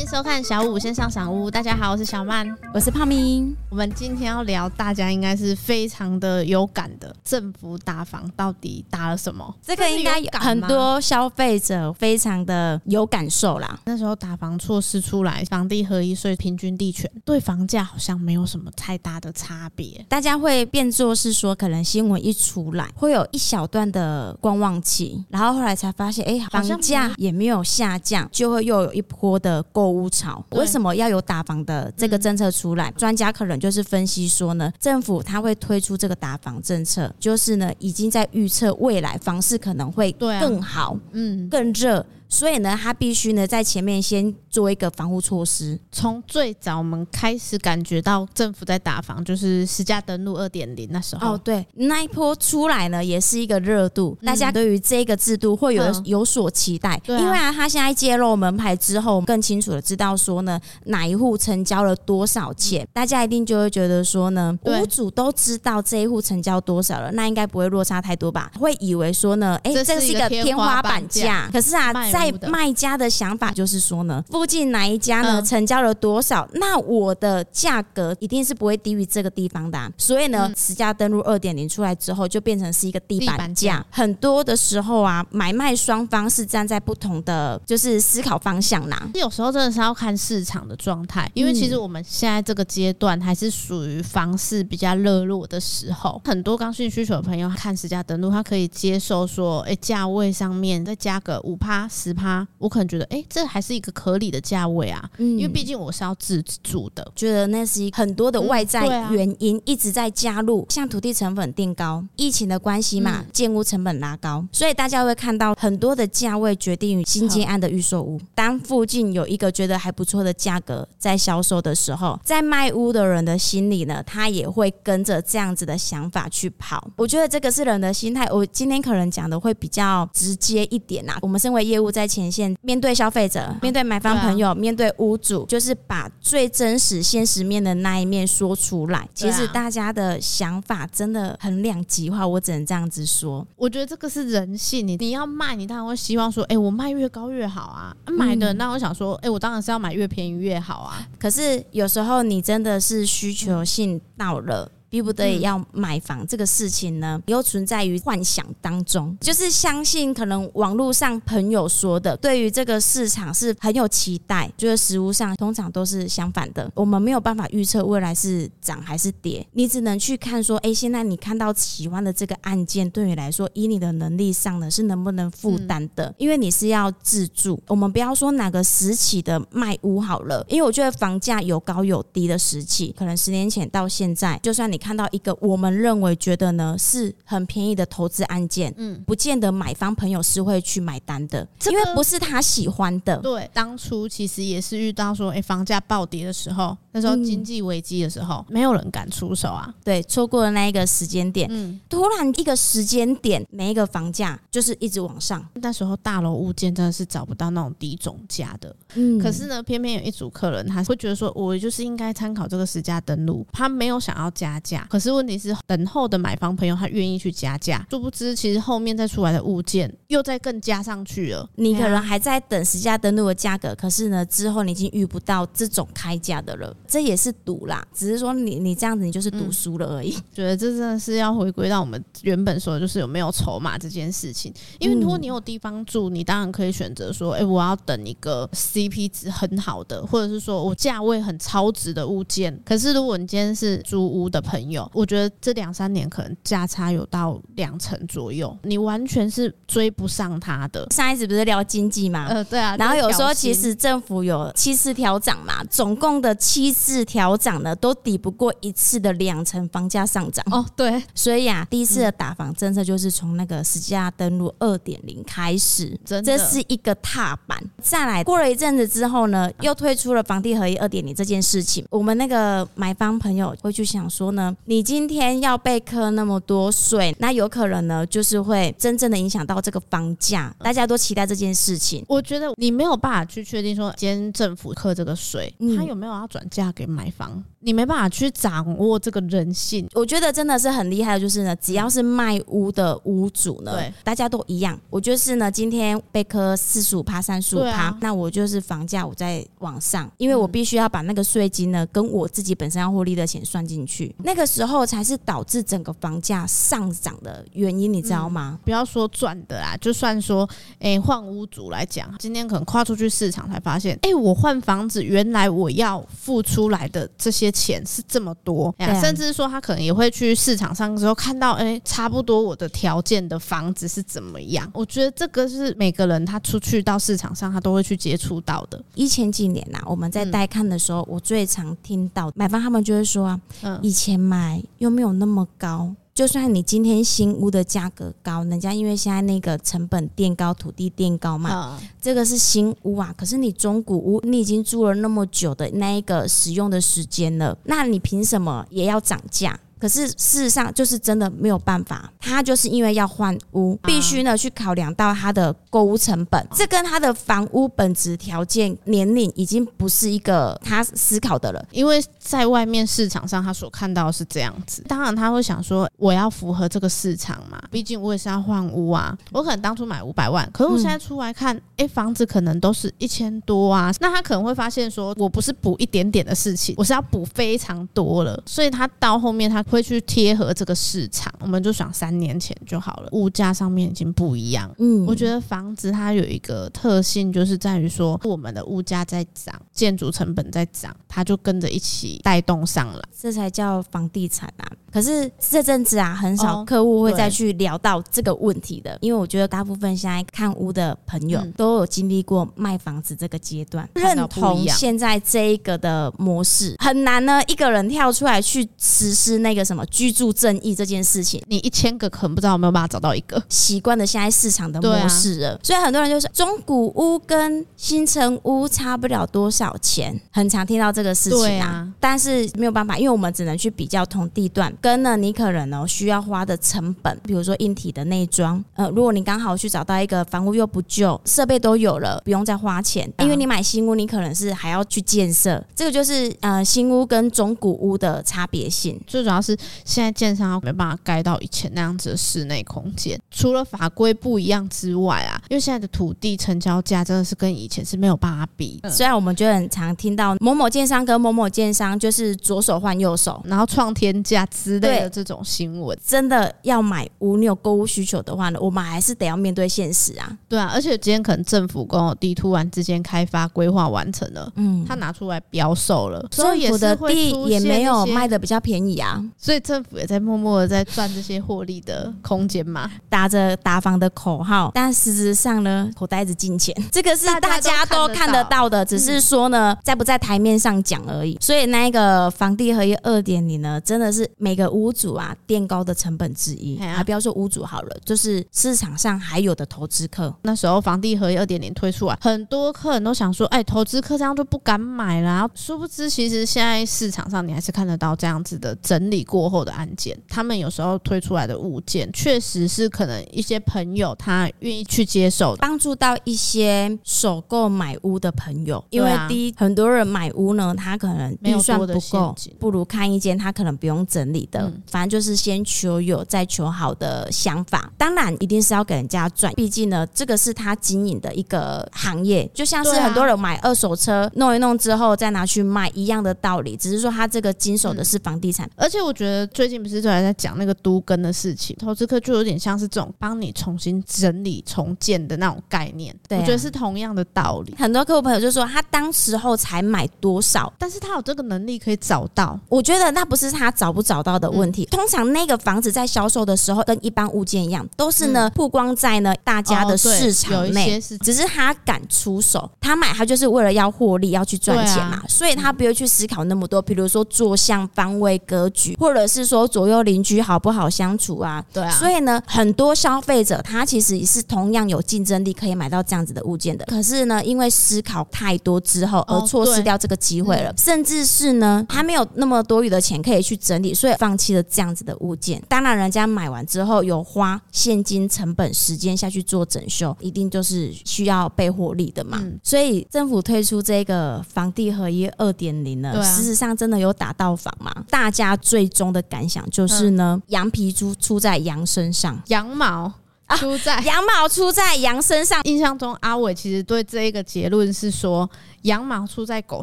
欢迎收看小五线上赏屋。大家好，我是小曼，我是胖咪。我们今天要聊，大家应该是非常的有感的，政府打房到底打了什么？这个应该很多消费者非常的有感受啦。那时候打房措施出来，房地合一税、平均地权，对房价好像没有什么太大的差别。大家会变作是说，可能新闻一出来，会有一小段的观望期，然后后来才发现，哎，房价也没有下降，就会又有一波的购物潮。为什么要有打房的这个政策出来？专家可能就是分析说呢，政府他会推出这个打房政策，就是呢已经在预测未来房市可能会更好，嗯，更热。所以呢，他必须呢在前面先做一个防护措施。从最早我们开始感觉到政府在打防，就是实价登录二点零那时候。哦，对，那一波出来呢，也是一个热度，大家对于这个制度会有有所期待。因为啊，他现在揭露门牌之后，更清楚的知道说呢，哪一户成交了多少钱，大家一定就会觉得说呢，屋主都知道这一户成交多少了，那应该不会落差太多吧？会以为说呢，哎，这是一个天花板价。可是啊，在在卖家的想法就是说呢，附近哪一家呢成交了多少，那我的价格一定是不会低于这个地方的啊。所以呢，实价登录二点零出来之后，就变成是一个地板价。很多的时候啊，买卖双方是站在不同的就是思考方向啦。有时候真的是要看市场的状态，因为其实我们现在这个阶段还是属于房市比较热络的时候。很多刚性需求的朋友看实价登录，他可以接受说，哎，价位上面再加个五趴十趴。我可能觉得，哎、欸，这还是一个合理的价位啊，嗯，因为毕竟我是要自住的，觉得那是很多的外在原因一直在加入，像土地成本定高，疫情的关系嘛，建屋成本拉高，所以大家会看到很多的价位决定于新建案的预售屋。当附近有一个觉得还不错的价格在销售的时候，在卖屋的人的心里呢，他也会跟着这样子的想法去跑。我觉得这个是人的心态。我今天可能讲的会比较直接一点啊，我们身为业务在前。线面对消费者，面对买方朋友，面对屋主，就是把最真实、现实面的那一面说出来。其实大家的想法真的很两极化，我只能这样子说。我觉得这个是人性，你你要卖，你当然会希望说，哎，我卖越高越好啊。买的那我想说，哎，我当然是要买越便宜越好啊。可是有时候你真的是需求性到了。逼不得已要买房这个事情呢，又存在于幻想当中，就是相信可能网络上朋友说的，对于这个市场是很有期待，就是实物上通常都是相反的。我们没有办法预测未来是涨还是跌，你只能去看说，哎，现在你看到喜欢的这个案件，对你来说，以你的能力上呢，是能不能负担的？因为你是要自住，我们不要说哪个时期的卖屋好了，因为我觉得房价有高有低的时期，可能十年前到现在，就算你。看到一个我们认为觉得呢是很便宜的投资案件，嗯，不见得买方朋友是会去买单的，因为不是他喜欢的。对，当初其实也是遇到说，哎，房价暴跌的时候，那时候经济危机的时候，没有人敢出手啊。对，错过了那一个时间点，嗯，突然一个时间点，每一个房价就是一直往上。那时候大楼物件真的是找不到那种低总价的，嗯，可是呢，偏偏有一组客人，他会觉得说，我就是应该参考这个时价登录，他没有想要加价。可是问题是，等候的买方朋友他愿意去加价，殊不知其实后面再出来的物件又再更加上去了。你可能还在等实价登录的价格，可是呢，之后你已经遇不到这种开价的了，这也是赌啦。只是说你你这样子，你就是赌输了而已。嗯，觉得这真的是要回归到我们原本说的，就是有没有筹码这件事情。因为如果你有地方住，你当然可以选择说，哎，我要等一个 CP 值很好的，或者是说我价位很超值的物件。可是如果你今天是租屋的朋友，我觉得这两三年可能价差有到两成左右，你完全是追不上他的。上一次不是聊经济吗？呃，对啊。然后有时候其实政府有七次调涨嘛，总共的七次调涨呢，都抵不过一次的两成房价上涨。哦，对。所以啊，第一次的打房政策就是从那个实价登录二点零开始，真的，这是一个踏板。再来过了一阵子之后呢，又推出了房地合一二点零这件事情。我们那个买方朋友会去想说呢。呢，你今天要被课那么多税，那有可能呢，就是会真正的影响到这个房价。大家都期待这件事情。我觉得你没有办法去确定说，今天政府课这个税，他有没有要转嫁给买房？你没办法去掌握这个人性。我觉得真的是很厉害的，就是呢，只要是卖屋的屋主呢，对，大家都一样。我就是呢，今天被课四十五趴、三十五趴，那我就是房价我在往上，因为我必须要把那个税金呢，跟我自己本身要获利的钱算进去，那个时候才是导致整个房价上涨的原因，你知道吗？不要说赚的啦，就算说，哎，换屋主来讲，今天可能跨出去市场才发现，哎，我换房子，原来我要付出来的这些。钱是这么多，甚至说他可能也会去市场上之后看到，哎，差不多我的条件的房子是怎么样？我觉得这个是每个人他出去到市场上，他都会去接触到的。以前几年呐、啊，我们在带看的时候，我最常听到买方他们就会说啊，嗯，以前买又没有那么高。就算你今天新屋的价格高，人家因为现在那个成本垫高，土地垫高嘛，这个是新屋啊。可是你中古屋，你已经住了那么久的那一个使用的时间了，那你凭什么也要涨价？可是事实上就是真的没有办法，他就是因为要换屋，必须呢去考量到他的购屋成本，这跟他的房屋本质条件、年龄已经不是一个他思考的了。因为在外面市场上，他所看到的是这样子，当然他会想说，我要符合这个市场嘛，毕竟我也是要换屋啊。我可能当初买五百万，可是我现在出来看，哎，房子可能都是一千多啊，那他可能会发现说，我不是补一点点的事情，我是要补非常多了，所以他到后面他。会去贴合这个市场，我们就想三年前就好了。物价上面已经不一样。嗯，我觉得房子它有一个特性，就是在于说我们的物价在涨，建筑成本在涨，它就跟着一起带动上来，这才叫房地产啊。可是这阵子啊，很少客户会再去聊到这个问题的，因为我觉得大部分现在看屋的朋友都有经历过卖房子这个阶段，认同现在这一个的模式很难呢。一个人跳出来去实施那个什么居住正义这件事情，你一千个可能不知道有没有办法找到一个。习惯的现在市场的模式了。所以很多人就是中古屋跟新城屋差不了多少钱，很常听到这个事情啊。但是没有办法，因为我们只能去比较同地段。跟呢，你可能哦需要花的成本，比如说硬体的内装，呃，如果你刚好去找到一个房屋又不旧，设备都有了，不用再花钱，因为你买新屋，你可能是还要去建设，这个就是呃新屋跟中古屋的差别性。最主要是现在建商没办法盖到以前那样子的室内空间，除了法规不一样之外啊，因为现在的土地成交价真的是跟以前是没有办法比。虽然我们就很常听到某某建商跟某某建商就是左手换右手，然后创天价之类的这种新闻，真的要买屋，你有购物需求的话呢，我们还是得要面对现实啊。对啊，而且今天可能政府公有地突然之间开发规划完成了，嗯，他拿出来标售了，所以政府的地也没有卖的比较便宜啊，所以政府也在默默的在赚这些获利的空间嘛，打着打房的口号，但实质上呢，口袋子进钱，这个是大家都看得到的，只是说呢，在不在台面上讲而已。所以那一个房地合一二点零呢，真的是每个屋主啊，垫高的成本之一，啊不要说屋主好了，就是市场上还有的投资客。那时候房地合一二点零推出来，很多客人都想说，哎，投资客这样就不敢买了。殊不知，其实现在市场上你还是看得到这样子的整理过后的案件。他们有时候推出来的物件，确实是可能一些朋友他愿意去接受，帮助到一些首购买屋的朋友。因为第一，很多人买屋呢，他可能预算不够，不如看一间他可能不用整理的。嗯反正就是先求有，再求好的想法。当然，一定是要给人家赚，毕竟呢，这个是他经营的一个行业，就像是很多人买二手车，弄一弄之后再拿去卖一样的道理。只是说他这个经手的是房地产，而且我觉得最近不是都还在讲那个都跟的事情，投资客就有点像是这种帮你重新整理重建的那种概念。对，我觉得是同样的道理。很多客户朋友就说，他当时候才买多少，但是他有这个能力可以找到。我觉得那不是他找不找到的问题。通常那个房子在销售的时候，跟一般物件一样，都是呢曝光在呢大家的市场内。只是他敢出手，他买他就是为了要获利，要去赚钱嘛，所以他不会去思考那么多。比如说坐向、方位、格局，或者是说左右邻居好不好相处啊？对啊。所以呢，很多消费者他其实也是同样有竞争力，可以买到这样子的物件的。可是呢，因为思考太多之后，而错失掉这个机会了。甚至是呢，他没有那么多余的钱可以去整理，所以放弃了这样子的物件。当然，人家买完之后有花现金成本、时间下去做整修，一定就是需要被获利的嘛。嗯、所以政府推出这个房地合一二点零呢，事实上真的有打到房吗？大家最终的感想就是呢，羊皮猪出在羊身上，羊毛。出在、啊、羊毛出在羊身上。印象中，阿伟其实对这一个结论是说，羊毛出在狗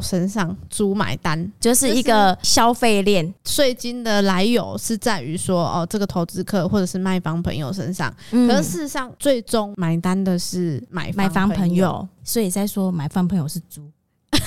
身上，猪买单，就是一个消费链。税金的来由是在于说，哦，这个投资客或者是卖方朋友身上。嗯、可是事实上，最终买单的是买买方朋友，所以在说买方朋友是猪。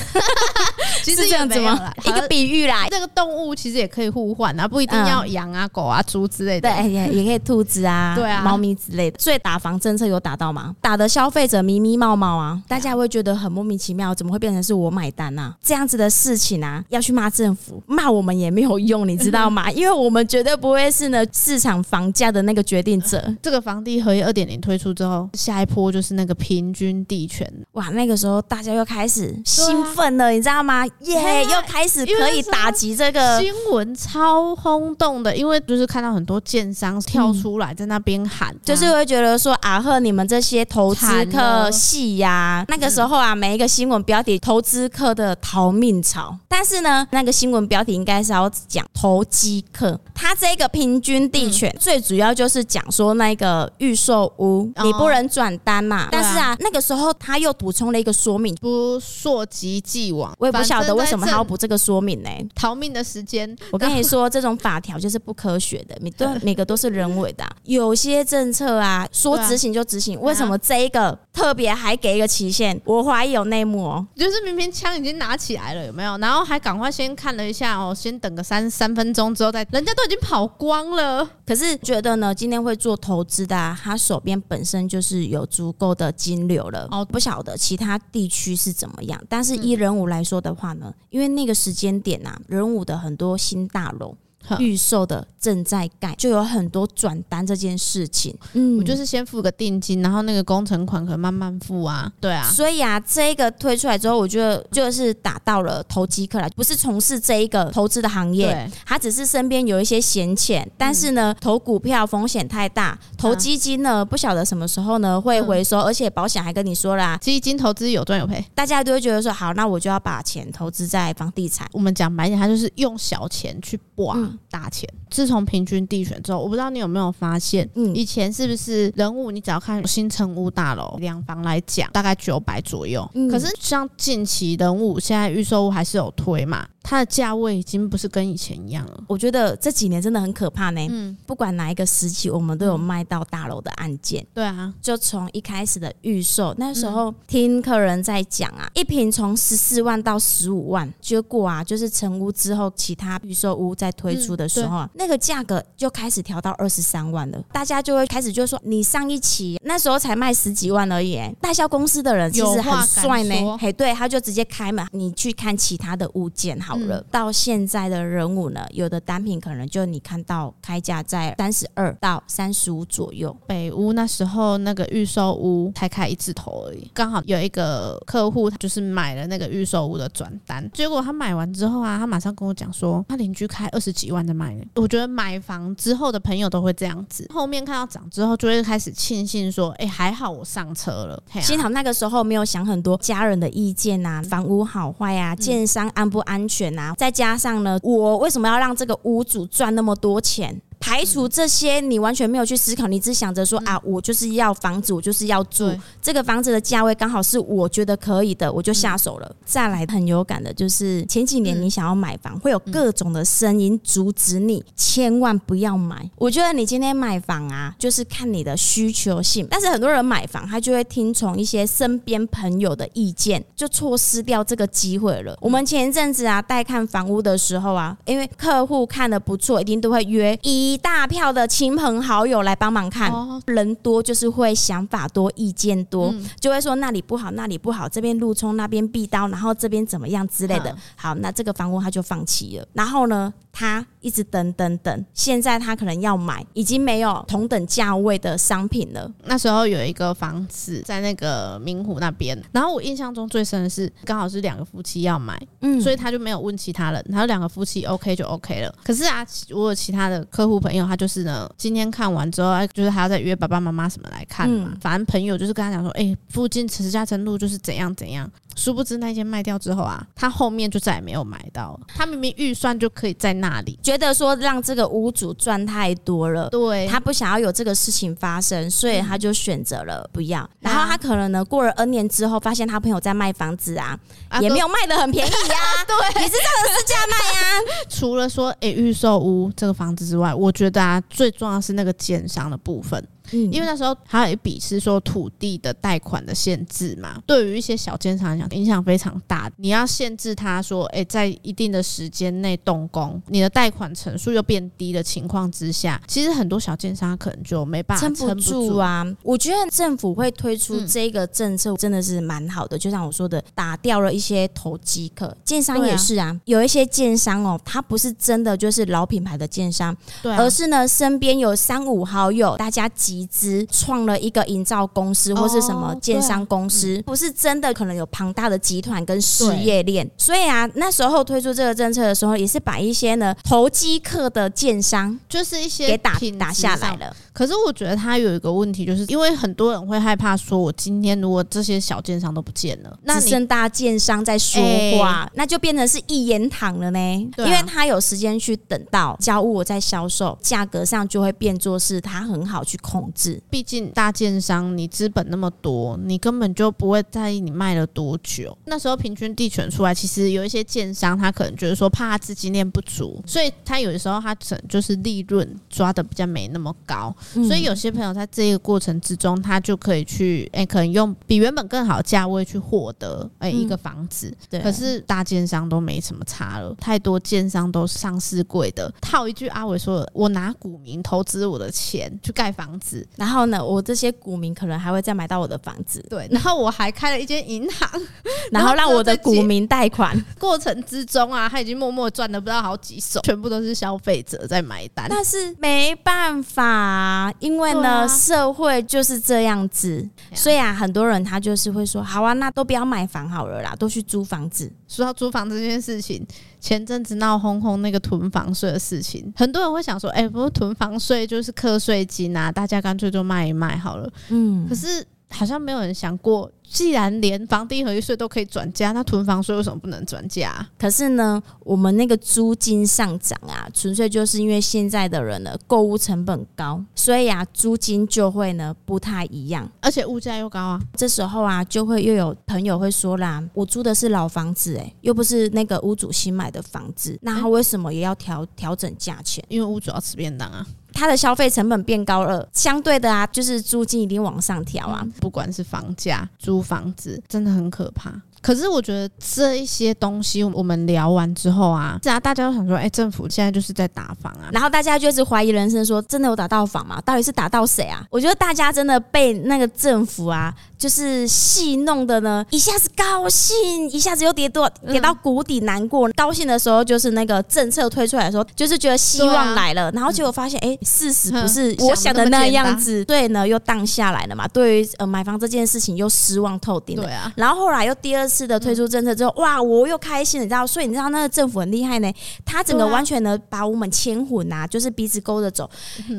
其实这样子吗？一个比喻啦，这个动物其实也可以互换啊，不一定要羊啊、狗啊、猪之类的，对，也也可以兔子啊、对啊、猫咪之类的。所以打房政策有打到吗？打的消费者迷迷冒冒啊，大家会觉得很莫名其妙，怎么会变成是我买单啊？这样子的事情啊，要去骂政府，骂我们也没有用，你知道吗？因为我们绝对不会是呢市场房价的那个决定者。这个房地合一二点零推出之后，下一波就是那个平均地权，哇，那个时候大家又开始兴奋了，你知道吗？耶、yeah，又开始可以打击这个新闻，超轰动的，因为就是看到很多建商跳出来在那边喊，就是会觉得说啊呵，你们这些投资客戏呀，那个时候啊，每一个新闻标题投资客的逃命潮，但是呢，那个新闻标题应该是要讲投机客，他这个平均地权最主要就是讲说那个预售屋你不能转单嘛，但是啊，那个时候他又补充了一个说明，不溯及既往，我也不晓得。为什么还要补这个说明呢？逃命的时间，我跟你说，这种法条就是不科学的，每都 每个都是人为的、啊。有些政策啊，说执行就执行，为什么这一个特别还给一个期限？我怀疑有内幕哦。就是明明枪已经拿起来了，有没有？然后还赶快先看了一下哦，先等个三三分钟之后再，人家都已经跑光了。可是觉得呢，今天会做投资的、啊，他手边本身就是有足够的金流了。哦，不晓得其他地区是怎么样，但是依人五来说的话呢，因为那个时间点啊，仁武的很多新大楼。预售的正在盖，就有很多转单这件事情。嗯，我就是先付个定金，然后那个工程款可能慢慢付啊。对啊，所以啊，这个推出来之后，我觉得就是打到了投机客了，不是从事这一个投资的行业，他只是身边有一些闲钱，但是呢，投股票风险太大，投基金呢不晓得什么时候呢会回收，而且保险还跟你说啦，基金投资有赚有赔，大家都会觉得说好，那我就要把钱投资在房地产。我们讲白点，他就是用小钱去博。嗯大钱。自从平均地权之后，我不知道你有没有发现，嗯，以前是不是人物？你只要看新城屋大楼两房来讲，大概九百左右。嗯，可是像近期人物现在预售屋还是有推嘛？它的价位已经不是跟以前一样了。我觉得这几年真的很可怕呢。嗯，不管哪一个时期，我们都有卖到大楼的案件。对啊，就从一开始的预售，那时候听客人在讲啊，一瓶从十四万到十五万，结果啊，就是成屋之后，其他预售屋在推出的时候啊，那个价格就开始调到二十三万了。大家就会开始就说，你上一期那时候才卖十几万而已。代销公司的人其实很帅呢，嘿，对，他就直接开门，你去看其他的物件好了。嗯、到现在的人物呢，有的单品可能就你看到开价在三十二到三十五左右。北屋那时候那个预售屋才开一字头而已，刚好有一个客户就是买了那个预售屋的转单，结果他买完之后啊，他马上跟我讲说，他邻居开二十几万在卖。我觉得买房之后的朋友都会这样子，后面看到涨之后就会开始庆幸说，哎、欸，还好我上车了。幸好那个时候没有想很多家人的意见啊，房屋好坏啊，建商安不安全。啊，再加上呢，我为什么要让这个屋主赚那么多钱？排除这些，你完全没有去思考，你只想着说啊，我就是要房子，我就是要住这个房子的价位刚好是我觉得可以的，我就下手了。再来很有感的就是前几年你想要买房，会有各种的声音阻止你，千万不要买。我觉得你今天买房啊，就是看你的需求性。但是很多人买房，他就会听从一些身边朋友的意见，就错失掉这个机会了。我们前一阵子啊，带看房屋的时候啊，因为客户看的不错，一定都会约一。一大票的亲朋好友来帮忙看，人多就是会想法多、意见多，就会说那里不好，那里不好，这边路冲，那边壁刀，然后这边怎么样之类的。好，那这个房屋他就放弃了。然后呢，他一直等等等，现在他可能要买，已经没有同等价位的商品了。那时候有一个房子在那个明湖那边，然后我印象中最深的是，刚好是两个夫妻要买，嗯，所以他就没有问其他人，然后两个夫妻 OK 就 OK 了。可是啊，我有其他的客户朋友，他就是呢，今天看完之后，就是还要再约爸爸妈妈什么来看嘛，嗯、反正朋友就是跟他讲说，哎、欸，附近慈家诚路就是怎样怎样。殊不知那间卖掉之后啊，他后面就再也没有买到。他明明预算就可以在那里，觉得说让这个屋主赚太多了，对，他不想要有这个事情发生，所以他就选择了不要。然后他可能呢，过了 N 年之后，发现他朋友在卖房子啊，也没有卖的很便宜呀，对，也是这个市价卖呀。除了说诶预售屋这个房子之外，我觉得啊，最重要是那个建商的部分。因为那时候还有一笔是说土地的贷款的限制嘛，对于一些小建商来讲影响非常大。你要限制他说，哎，在一定的时间内动工，你的贷款成数又变低的情况之下，其实很多小建商可能就没办法撑不住啊。我觉得政府会推出这个政策真的是蛮好的，就像我说的，打掉了一些投机客。建商也是啊，有一些建商哦，他不是真的就是老品牌的建商，对，而是呢身边有三五好友，大家集。集资创了一个营造公司或是什么建商公司，哦、不是真的可能有庞大的集团跟事业链，所以啊，那时候推出这个政策的时候，也是把一些呢投机客的建商，就是一些给打打下来了。可是我觉得他有一个问题，就是因为很多人会害怕说，我今天如果这些小建商都不见了，那只剩大建商在说话，欸、那就变成是一言堂了呢。啊、因为他有时间去等到交物，我在销售，价格上就会变作是他很好去控制。毕竟大建商你资本那么多，你根本就不会在意你卖了多久。那时候平均地权出来，其实有一些建商他可能觉得说怕他资金链不足，所以他有的时候他可能就是利润抓的比较没那么高。所以有些朋友在这个过程之中，他就可以去哎、欸，可能用比原本更好的价位去获得哎一个房子。对，可是大建商都没什么差了，太多建商都上市贵的。套一句阿伟说：“我拿股民投资我的钱去盖房子，然后呢，我这些股民可能还会再买到我的房子。对，然后我还开了一间银行，然后让我的股民贷款。过程之中啊，他已经默默赚了不知道好几手，全部都是消费者在买单。但是没办法。”因为呢，啊、社会就是这样子，所以啊，很多人他就是会说，好啊，那都不要买房好了啦，都去租房子。说到租房这件事情，前阵子闹哄哄那个囤房税的事情，很多人会想说，哎、欸，不是囤房税就是课税金啊，大家干脆就卖一卖好了。嗯，可是好像没有人想过。既然连房地合一税都可以转嫁，那囤房税为什么不能转嫁啊？可是呢，我们那个租金上涨啊，纯粹就是因为现在的人呢，购物成本高，所以啊，租金就会呢不太一样，而且物价又高啊。这时候啊，就会又有朋友会说啦，我租的是老房子，欸，诶，又不是那个屋主新买的房子，那他为什么也要调调整价钱？因为屋主要吃便当啊。他的消费成本变高了，相对的啊，就是租金一定往上调啊。不管是房价、租房子，真的很可怕。可是我觉得这一些东西，我们聊完之后啊，是啊，大家都想说，哎、欸，政府现在就是在打房啊，然后大家就是怀疑人生，说真的有打到房吗？到底是打到谁啊？我觉得大家真的被那个政府啊，就是戏弄的呢，一下子高兴，一下子又跌多跌到谷底，难过。嗯、高兴的时候就是那个政策推出来的时候，就是觉得希望来了，啊、然后结果发现，哎、欸，事实不是我想的那样子，对呢，又荡下来了嘛。对于呃买房这件事情又失望透顶了。对啊，然后后来又第二。次的推出政策之后，哇，我又开心了，你知道？所以你知道那个政府很厉害呢，他整个完全的把我们牵混呐，就是鼻子勾着走，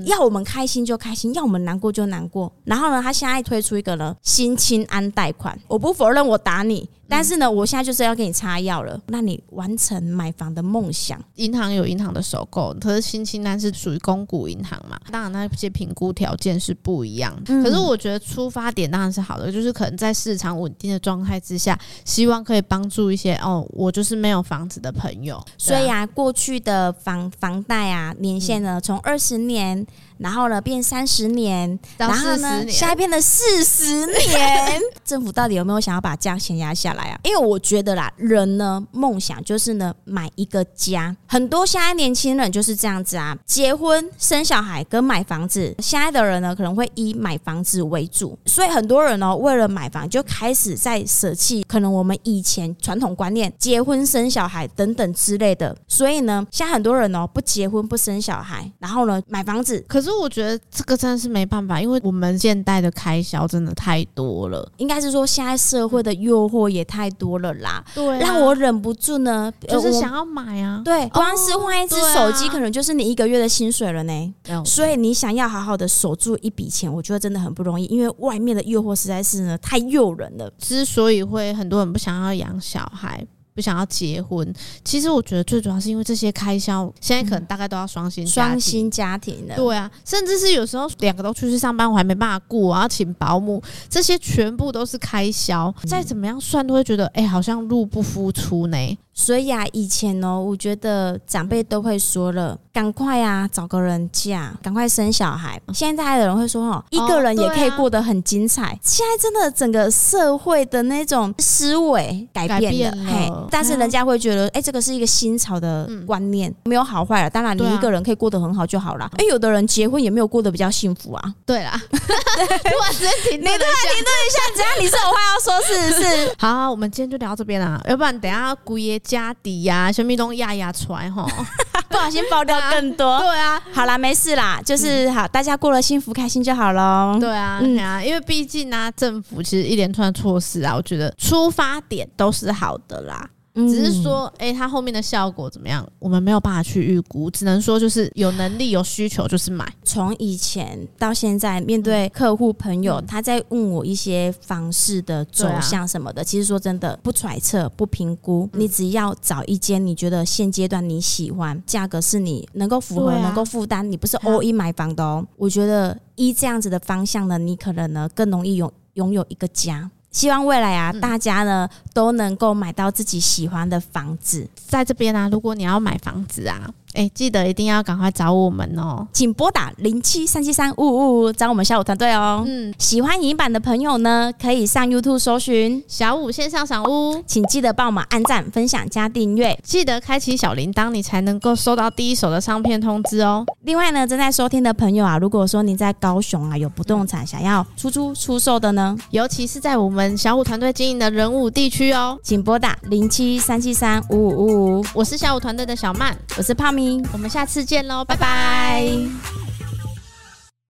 要我们开心就开心，要我们难过就难过。然后呢，他现在推出一个呢新青安贷款，我不否认我打你。但是呢，我现在就是要给你擦药了，让你完成买房的梦想。银行有银行的收购，可是新青安是属于公股银行嘛，当然那些评估条件是不一样。可是我觉得出发点当然是好的，就是可能在市场稳定的状态之下，希望可以帮助一些哦，我就是没有房子的朋友。所以啊，过去的房房贷啊，年限呢从二十年。然后呢，变三十年，然后呢，现在变的四十年，政府到底有没有想要把价钱压下来？啊。因为我觉得啦，人呢梦想就是呢买一个家，很多现在年轻人就是这样子啊，结婚生小孩跟买房子，现在的人呢可能会以买房子为主，所以很多人呢为了买房就开始在舍弃可能我们以前传统观念结婚生小孩等等之类的，所以呢，现在很多人哦不结婚不生小孩，然后呢买房子，可是我觉得这个真的是没办法，因为我们现代的开销真的太多了，应该是说现在社会的诱惑也太多了啦，对、啊，让我忍不住呢，就是想要买啊，对，光是换一只手机可能就是你一个月的薪水了呢，哦、所以你想要好好的守住一笔钱，我觉得真的很不容易，因为外面的诱惑实在是呢太诱人了。之所以会很多人不想要养小孩。不想要结婚，其实我觉得最主要是因为这些开销，现在可能大概都要双薪双薪家庭的，对啊，甚至是有时候两个都出去上班，我还没办法顾，我要请保姆，这些全部都是开销，再怎么样算都会觉得，哎、欸，好像入不敷出呢。所以啊，以前呢、喔，我觉得长辈都会说了，赶快啊，找个人嫁，赶快生小孩。现在的人会说，哦，一个人也可以过得很精彩。现在真的整个社会的那种思维改变了，嘿，但是人家会觉得，哎，这个是一个新潮的观念，没有好坏了。当然，你一个人可以过得很好就好了。哎，有的人结婚也没有过得比较幸福啊。对啦，突然之间停，你突然停顿一下，只要你是有话要说，是不是？好，我们今天就聊到这边啦，要不然等下姑爷。家底呀、啊，小米东压压出来哈，不小心爆掉更多。对啊，好啦，没事啦，就是好，大家过了幸福开心就好喽。对啊，嗯啊，因为毕竟呢、啊，政府其实一连串措施啊，我觉得出发点都是好的啦。只是说，哎、欸，它后面的效果怎么样？我们没有办法去预估，只能说就是有能力、有需求就是买。从以前到现在，面对客户朋友，他在问我一些房市的走向什么的，其实说真的，不揣测、不评估，你只要找一间你觉得现阶段你喜欢，价格是你能够符合、能够负担，你不是 all in 买房的哦。我觉得依这样子的方向呢，你可能呢更容易拥拥有一个家。希望未来啊，大家呢都能够买到自己喜欢的房子。在这边啊，如果你要买房子啊。哎、欸，记得一定要赶快找我们哦，请拨打零七三七三五五五找我们小五团队哦。嗯，喜欢影音版的朋友呢，可以上 YouTube 搜寻。小五线上赏屋，请记得帮我们按赞、分享、加订阅，记得开启小铃铛，你才能够收到第一手的上片通知哦。另外呢，正在收听的朋友啊，如果说你在高雄啊有不动产想要出租出售的呢，尤其是在我们小五团队经营的人武地区哦，请拨打零七三七三五五五五。我是小五团队的小曼，我是胖我们下次见喽，拜拜。